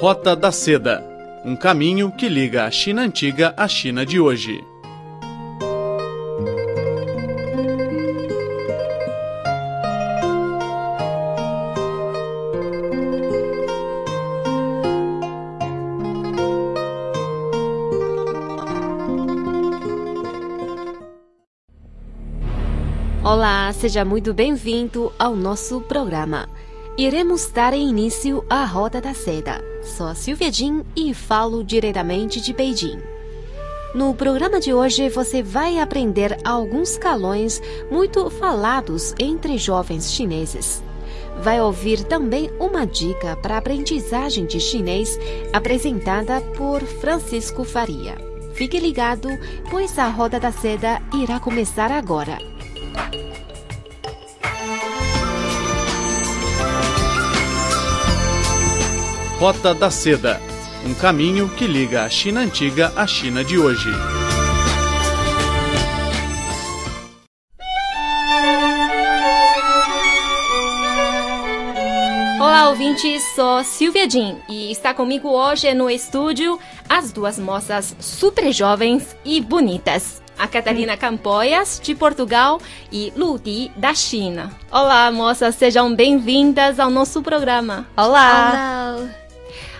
Rota da Seda um caminho que liga a China antiga à China de hoje. Olá, seja muito bem-vindo ao nosso programa. Iremos dar início à Roda da Seda. Sou a Silvia Jin e falo diretamente de Beijing. No programa de hoje você vai aprender alguns calões muito falados entre jovens chineses. Vai ouvir também uma dica para aprendizagem de chinês apresentada por Francisco Faria. Fique ligado, pois a Roda da Seda irá começar agora. Rota da Seda um caminho que liga a China antiga à China de hoje. Olá, ouvintes, sou Silvia Jin e está comigo hoje no estúdio as duas moças super jovens e bonitas. A Catarina Campoias, de Portugal, e Ludi, da China. Olá, moças, sejam bem-vindas ao nosso programa. Olá! Olá!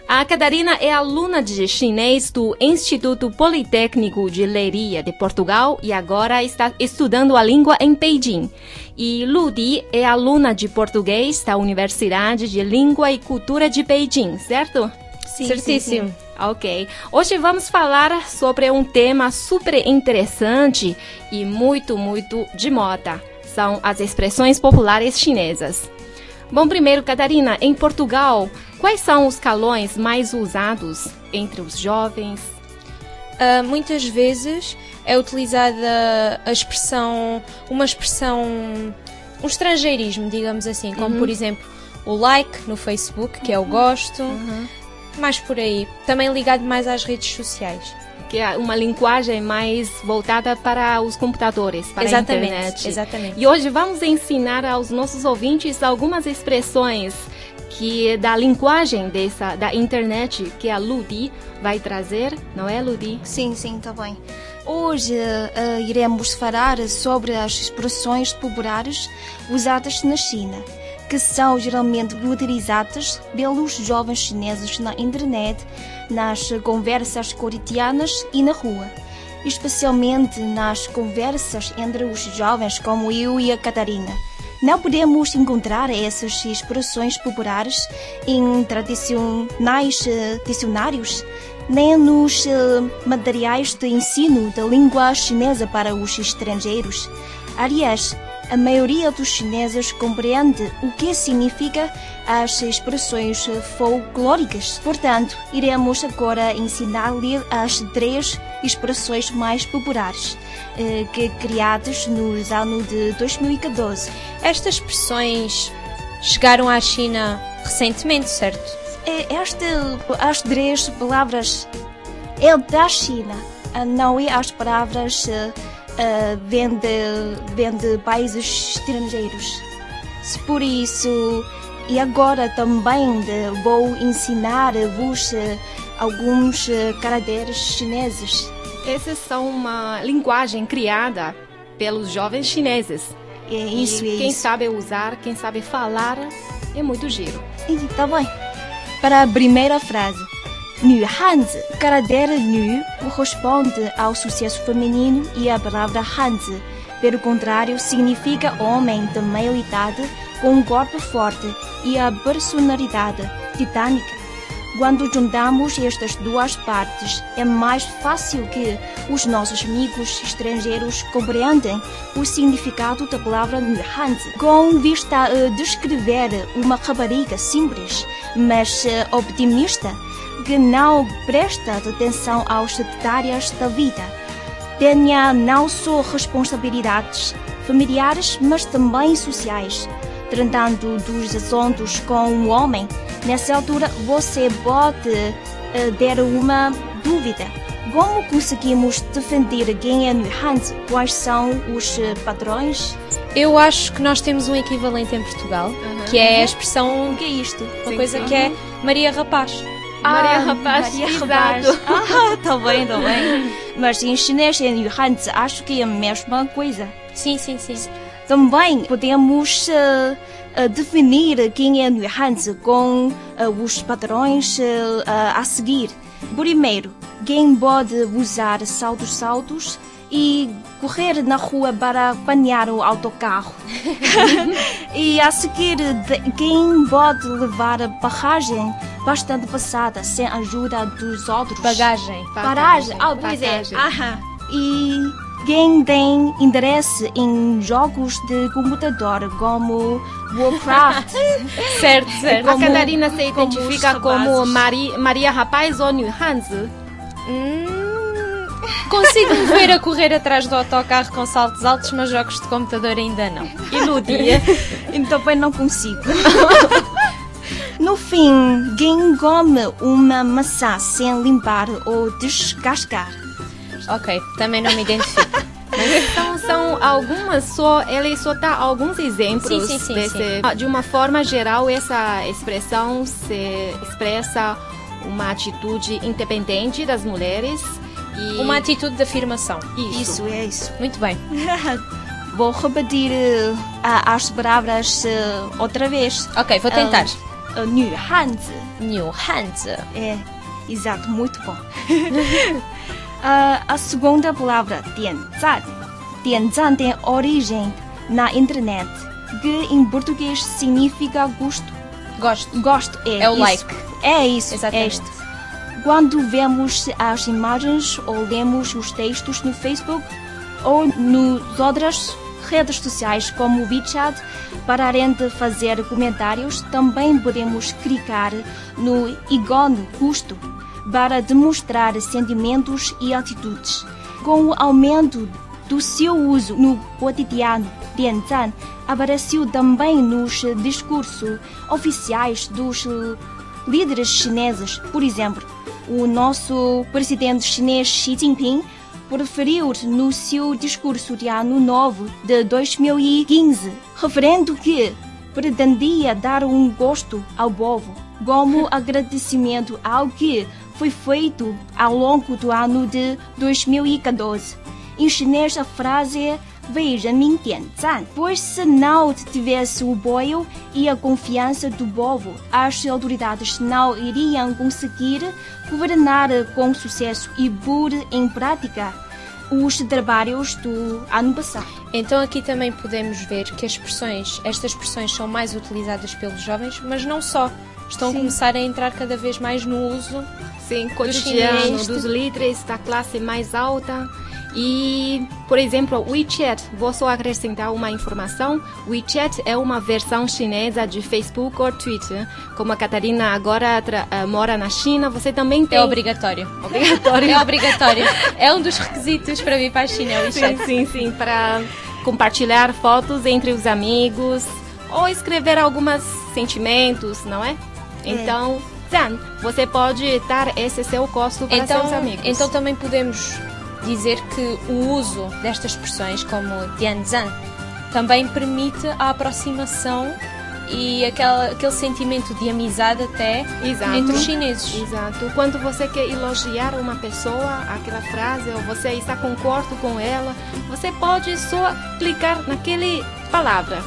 A Catarina é aluna de chinês do Instituto Politécnico de Leiria de Portugal e agora está estudando a língua em Beijing. E Ludi é aluna de português da Universidade de Língua e Cultura de Beijing, certo? Sim, Certíssimo. sim, Ok. Hoje vamos falar sobre um tema super interessante e muito, muito de moda. São as expressões populares chinesas. Bom, primeiro, Catarina, em Portugal, quais são os calões mais usados entre os jovens? Ah, muitas vezes é utilizada a expressão, uma expressão, um estrangeirismo, digamos assim, como por exemplo o like no Facebook, que é o gosto, mais por aí. Também ligado mais às redes sociais. Que é uma linguagem mais voltada para os computadores, para exatamente, a internet. exatamente. E hoje vamos ensinar aos nossos ouvintes algumas expressões que da linguagem dessa da internet que a Ludi vai trazer, não é, Ludi? Sim, sim, está bem. Hoje eh, iremos falar sobre as expressões populares usadas na China, que são geralmente utilizadas pelos jovens chineses na internet, nas conversas cotidianas e na rua, especialmente nas conversas entre os jovens como eu e a Catarina. Não podemos encontrar essas expressões populares em tradicionais eh, dicionários, nem nos eh, materiais de ensino da língua chinesa para os estrangeiros. Aliás, a maioria dos chineses compreende o que significa as expressões eh, folclóricas. Portanto, iremos agora ensinar-lhe as três expressões mais populares eh, que criadas nos anos de 2014. Estas expressões chegaram à China recentemente, certo? É, Este, as três palavras é da China, ah, não é as palavras eh, ah, vêm de, de países estrangeiros. Por isso, e agora também eh, vou ensinar-vos eh, alguns eh, caracteres chineses. Essas são uma linguagem criada pelos jovens chineses. É isso, e é quem isso. sabe usar, quem sabe falar, é muito giro. Tá bem. Para a primeira frase. Nu Hanzi. Caráter nu corresponde ao sucesso feminino e a palavra Hanzi, pelo contrário, significa homem de meia idade com um corpo forte e a personalidade titânica. Quando juntamos estas duas partes, é mais fácil que os nossos amigos estrangeiros compreendam o significado da palavra Hanzi. Com vista a descrever uma rapariga simples, mas eh, optimista, que não presta atenção aos detalhes da vida. Tenha não só responsabilidades familiares, mas também sociais. Tratando dos assuntos com um homem, nessa altura você pode eh, ter uma dúvida. Como conseguimos defender quem é Nuhans? Quais são os eh, padrões? Eu acho que nós temos um equivalente em Portugal, que é a expressão O que é isto? uma Sim, coisa sim. que é Maria Rapaz. Maria Ah, Rapaz, Maria exato. Rapaz. Ah, tá bem, tá bem. Mas em chinês e em Hanzi acho que é a mesma coisa. Sim, sim, sim. Também podemos eh, definir quem é Nui Hanzi com eh, os padrões eh, a seguir. Primeiro, quem pode usar saltos-saltos e correr na rua para apanhar o autocarro. e a seguir, quem pode levar a barragem bastante passada sem a ajuda dos outros. Bagagem. Paragem. Ah, pois é. Aham. E quem tem interesse em jogos de computador como Warcraft. Certo, certo. A como- Catarina se como identifica como rapazes. Mari, Maria Rapaz ou New Hanzi? Hum, consigo me ver a correr atrás do autocarro com saltos altos, mas jogos de computador ainda não. E Ludia? então também não consigo. No fim, quem come uma maçã sem limpar ou descascar. Ok, também não me identifico. Então são algumas só, ele só dá alguns exemplos Sim, sim, sim, desse- de uma forma geral essa expressão se expressa uma atitude independente das mulheres e Uma atitude de afirmação. isso. Isso é isso. Muito bem. Vou repetir a- as palavras eh, outra vez. Ok, vou tentar. Uh, Nü Hanzi. New Hands. É, exato, muito bom. Ah, a segunda palavra, tianzan. Tianzan tem origem na internet, que em português significa gosto. Gosto. Gosto é, é o isso. like. É isso, é Exatamente. Quando vemos as imagens ou lemos os textos no Facebook ou nas outras redes sociais como o WeChat, para além de fazer comentários, também podemos clicar no ícone gosto para demonstrar sentimentos e atitudes. Com o aumento do seu uso no cotidiano, 点赞 apareceu também nos discursos oficiais dos líderes chineses. Por exemplo, o nosso presidente chinês Xi Jinping preferiu no seu discurso de Ano Novo de 2015, referendo que pretendia dar um gosto ao povo como agradecimento ao que foi feito ao longo do ano de 2014. Ensinai a frase Wei Renmin Dianzan, pois se não tivesse o boio e a confiança do povo, as autoridades não iriam conseguir governar com sucesso e pôr em prática os trabalhos do ano passado. Então aqui também podemos ver que as expressões, estas expressões são mais utilizadas pelos jovens, mas não só Estão Sim. a começar a entrar cada vez mais no uso. Sim, cotidiano chinês. dos líderes da classe mais alta. E, por exemplo, WeChat, vou só acrescentar uma informação. WeChat é uma versão chinesa de Facebook ou Twitter. Como a Catarina agora eh, mora na China, você também tem... É obrigatório. Obrigatório. É obrigatório. é um dos requisitos para vir para a China, o Sim, WeChat. sim, sim, para compartilhar fotos entre os amigos ou escrever alguns sentimentos, não é? Então, Zan, você pode dar esse seu gosto para Então, seus amigos. então também podemos dizer que o uso destas expressões como Dianzan também permite a aproximação e aquela, aquele sentimento de amizade até Exato. entre os chineses. Exato. Quando você quer elogiar uma pessoa, aquela frase, ou você está concordo com ela, você pode só clicar naquele palavra.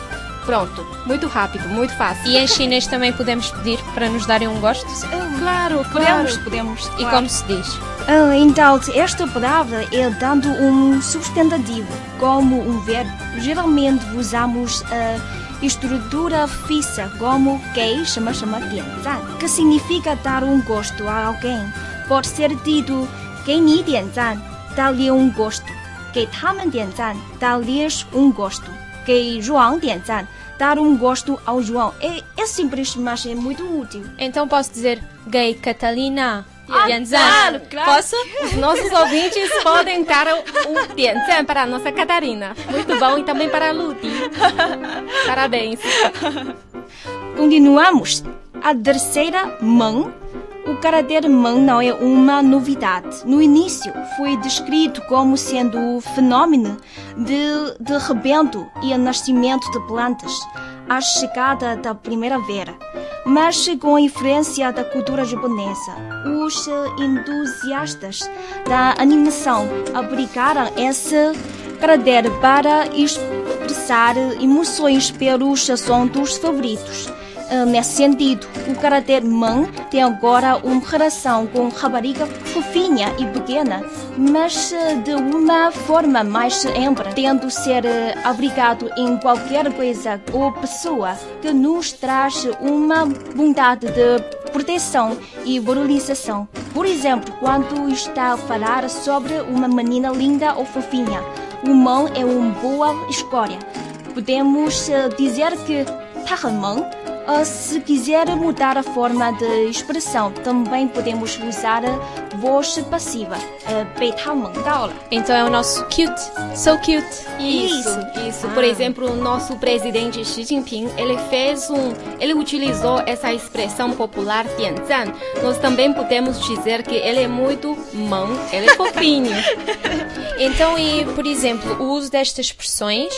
Pronto, muito rápido, muito fácil. E em chinês também podemos pedir para nos darem um gosto? Ah, claro, claro. Podemos, podemos. Claro. E como se diz? Ah, então, esta palavra é dando um substantivo, como um verbo. Geralmente usamos a estrutura fixa, como quei, chama, chama, que significa dar um gosto a alguém. Pode ser dito, que ni dianzan, dá-lhe um gosto. Que tamen dianzan, dá-lhes um gosto. Gay João tem? Dar um gosto ao João. É, é simples, mas é muito útil. Então posso dizer gay Catalina. Ah, Dianzan. Claro, claro. Posso? Os nossos ouvintes podem dar um Dianzan para a nossa Catarina. Muito bom e também para a Parabéns. Continuamos. A terceira mão o caráter não é uma novidade. No início, foi descrito como sendo o fenômeno de, de rebento e nascimento de plantas, a chegada da primavera. mas com a influência da cultura japonesa. Os entusiastas da animação aplicaram esse caráter para expressar emoções pelos assuntos favoritos. Uh, nesse sentido, o caráter man tem agora uma relação com rapariga fofinha e pequena, mas uh, de uma forma mais ampla, tendo ser uh, aplicado em qualquer coisa ou pessoa que nos traz uma vontade de proteção e valorização. Por exemplo, quando está a falar sobre uma menina linda ou fofinha, o man é uma boa escolha. Podemos dizer que 他很萌 Uh, se quiser mudar a forma de expressão, também podemos usar a voz passiva. Então é o nosso cute. So cute. Isso, isso. Ah. Por exemplo, o nosso presidente Xi Jinping, ele fez um, ele utilizou essa expressão popular tianzan. Nós também podemos dizer que ele é muito mão, ele é fofinho. então, e por exemplo, o uso destas expressões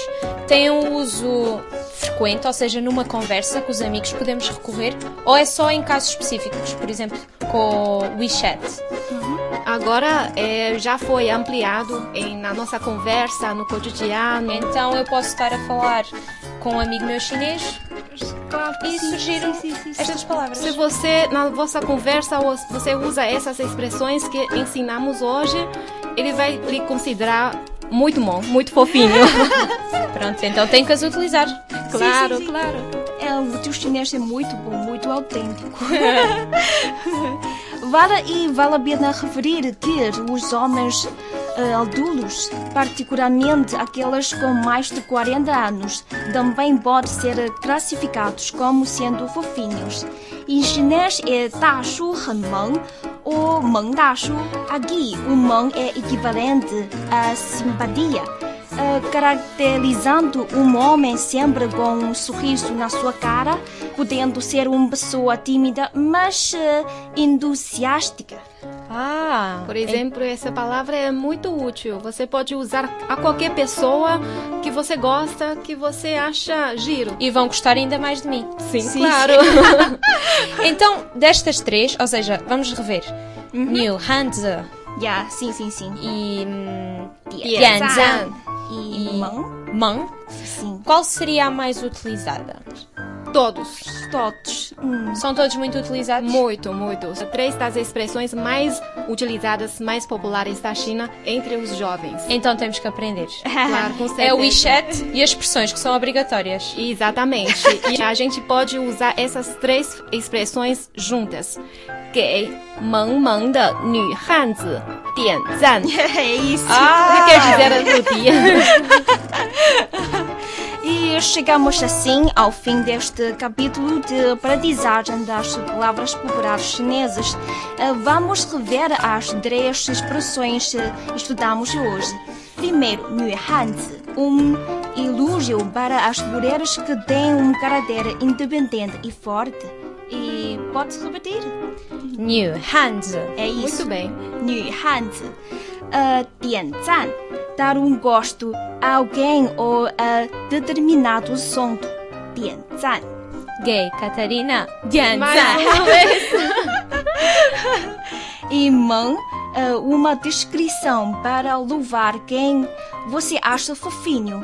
tem um uso frequente, ou seja, numa conversa com os amigos podemos recorrer, ou é só em casos específicos, por exemplo, com o WeChat? Uhum. Agora é, já foi ampliado em, na nossa conversa, no cotidiano. Então eu posso estar a falar com um amigo meu chinês claro, e sim, surgir sim, sim, estas palavras. Se você, na vossa conversa, você usa essas expressões que ensinamos hoje, ele vai lhe considerar muito bom, muito fofinho. Pronto, então tem que as utilizar. Claro, sim, sim, claro. É, o teu chinês é muito bom, muito autêntico. vale e vale a pena referir que os homens eh, uh, adultos, particularmente aqueles com mais de 40 anos, também podem ser classificados como sendo fofinhos. Em chinês é Da Shu Han Meng ou Meng Da Shu. Aqui, o Meng é equivalente a simpatia uh, caracterizando um homem sempre com um sorriso na sua cara, podendo ser uma pessoa tímida, mas uh, entusiástica. Ah, por exemplo, essa palavra é muito útil. Você pode usar a qualquer pessoa que você gosta, que você acha giro. E vão gostar ainda mais de mim. Sim, sim claro. Sim. então, destas três, ou seja, vamos rever. Uhum. New Hanzi. Yeah, sim, sim, sim. E um, Dianzan e Mão. Mão? Sim. Qual seria a mais utilizada? Todos. Todos. Hum. São todos muito utilizados? Muito, muito. Três das expressões mais utilizadas, mais populares da China entre os jovens. Então temos que aprender. Claro, com certeza. É o WeChat e as expressões que são obrigatórias. Exatamente. e a gente pode usar essas três expressões juntas. 给萌萌的女汉子点赞。é isso. Ah. Quer dizer, E chegamos assim ao fim deste capítulo de aprendizagem das palavras populares chinesas. Eh, vamos rever as três expressões que estudamos hoje. Primeiro, Nuhanzi, um elogio para as mulheres que têm um caráter independente e forte. E pode repetir? New Hands. É isso. Muito bem. New Hands. Uh, a dianzan, dar um gosto a alguém ou a determinado assunto. Dianzan. Gay, Catarina, dianzan. e mão, eh, uma descrição para louvar quem você acha fofinho.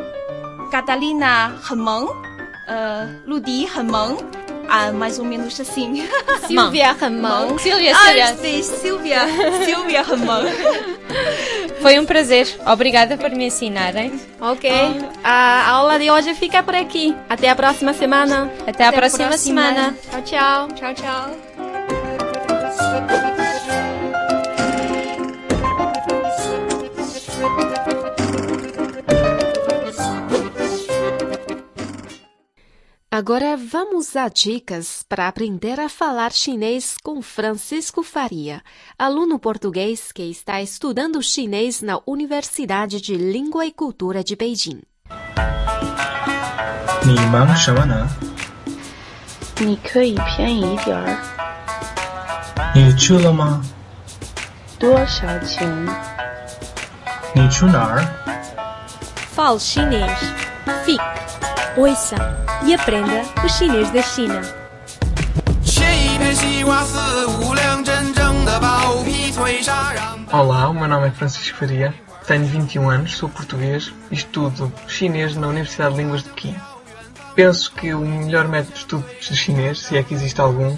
Catalina, Ramon, Uh, eh, Ludi, Ramon, Ah, mais ou menos assim. Silvia Ramon. Silvia, Ah, é Silvia. Silvia Ramon. Foi um prazer. Obrigada por me ensinarem. Ok. A aula de hoje fica por aqui. Até a próxima semana. Até, Até a próxima, próxima semana. Tchau, tchau. Tchau, tchau. Agora vamos a dicas para aprender a falar chinês com Francisco Faria, aluno português que está estudando chinês na Universidade de Língua e Cultura de Beijing. Fale chinês. Fique ouça e aprenda o chinês da China. Olá, o meu nome é Francisco Faria, tenho 21 anos, sou português e estudo chinês na Universidade de Línguas de Pequim. Penso que o melhor método de estudo de chinês, se é que existe algum,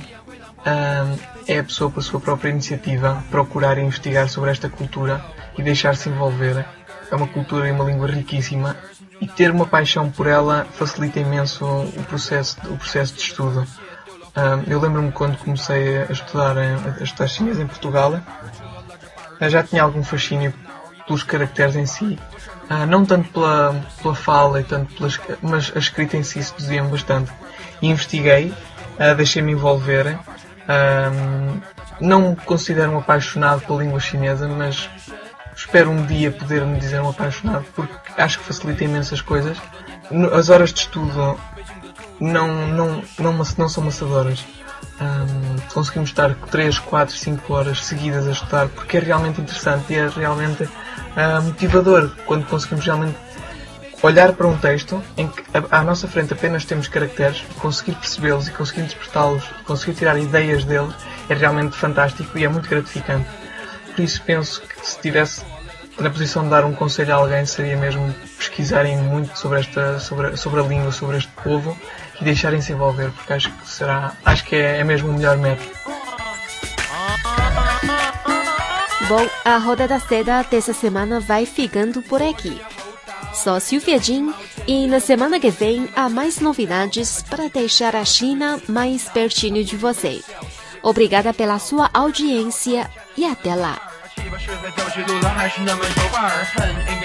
é a pessoa, por sua própria iniciativa, procurar investigar sobre esta cultura e deixar-se envolver. É uma cultura e uma língua riquíssima e ter uma paixão por ela facilita imenso o processo, o processo de estudo. Eu lembro-me quando comecei a estudar, a estudar chinês em Portugal, já tinha algum fascínio pelos caracteres em si, não tanto pela, pela fala, e tanto pelas, mas a escrita em si seduzia-me bastante. E investiguei, deixei-me envolver. Não me considero um apaixonado pela língua chinesa, mas espero um dia poder me dizer um apaixonado, porque acho que facilita imensas coisas. As horas de estudo não, não, não, não são maçadoras. Um, conseguimos estar 3, 4, 5 horas seguidas a estudar porque é realmente interessante e é realmente uh, motivador quando conseguimos realmente olhar para um texto em que à nossa frente apenas temos caracteres, conseguir percebê-los e conseguir interpretá-los, conseguir tirar ideias deles é realmente fantástico e é muito gratificante. Por isso penso que se tivesse na posição de dar um conselho a alguém seria mesmo pesquisarem muito sobre esta sobre, sobre a língua, sobre este povo e deixarem-se envolver, porque acho que será, acho que é, é mesmo o melhor método. Bom, a Roda da Seda dessa semana vai ficando por aqui. Sou Silvia Jin e na semana que vem há mais novidades para deixar a China mais pertinho de você. Obrigada pela sua audiência e até lá. 是在教学路里，还是那么有范儿？哼！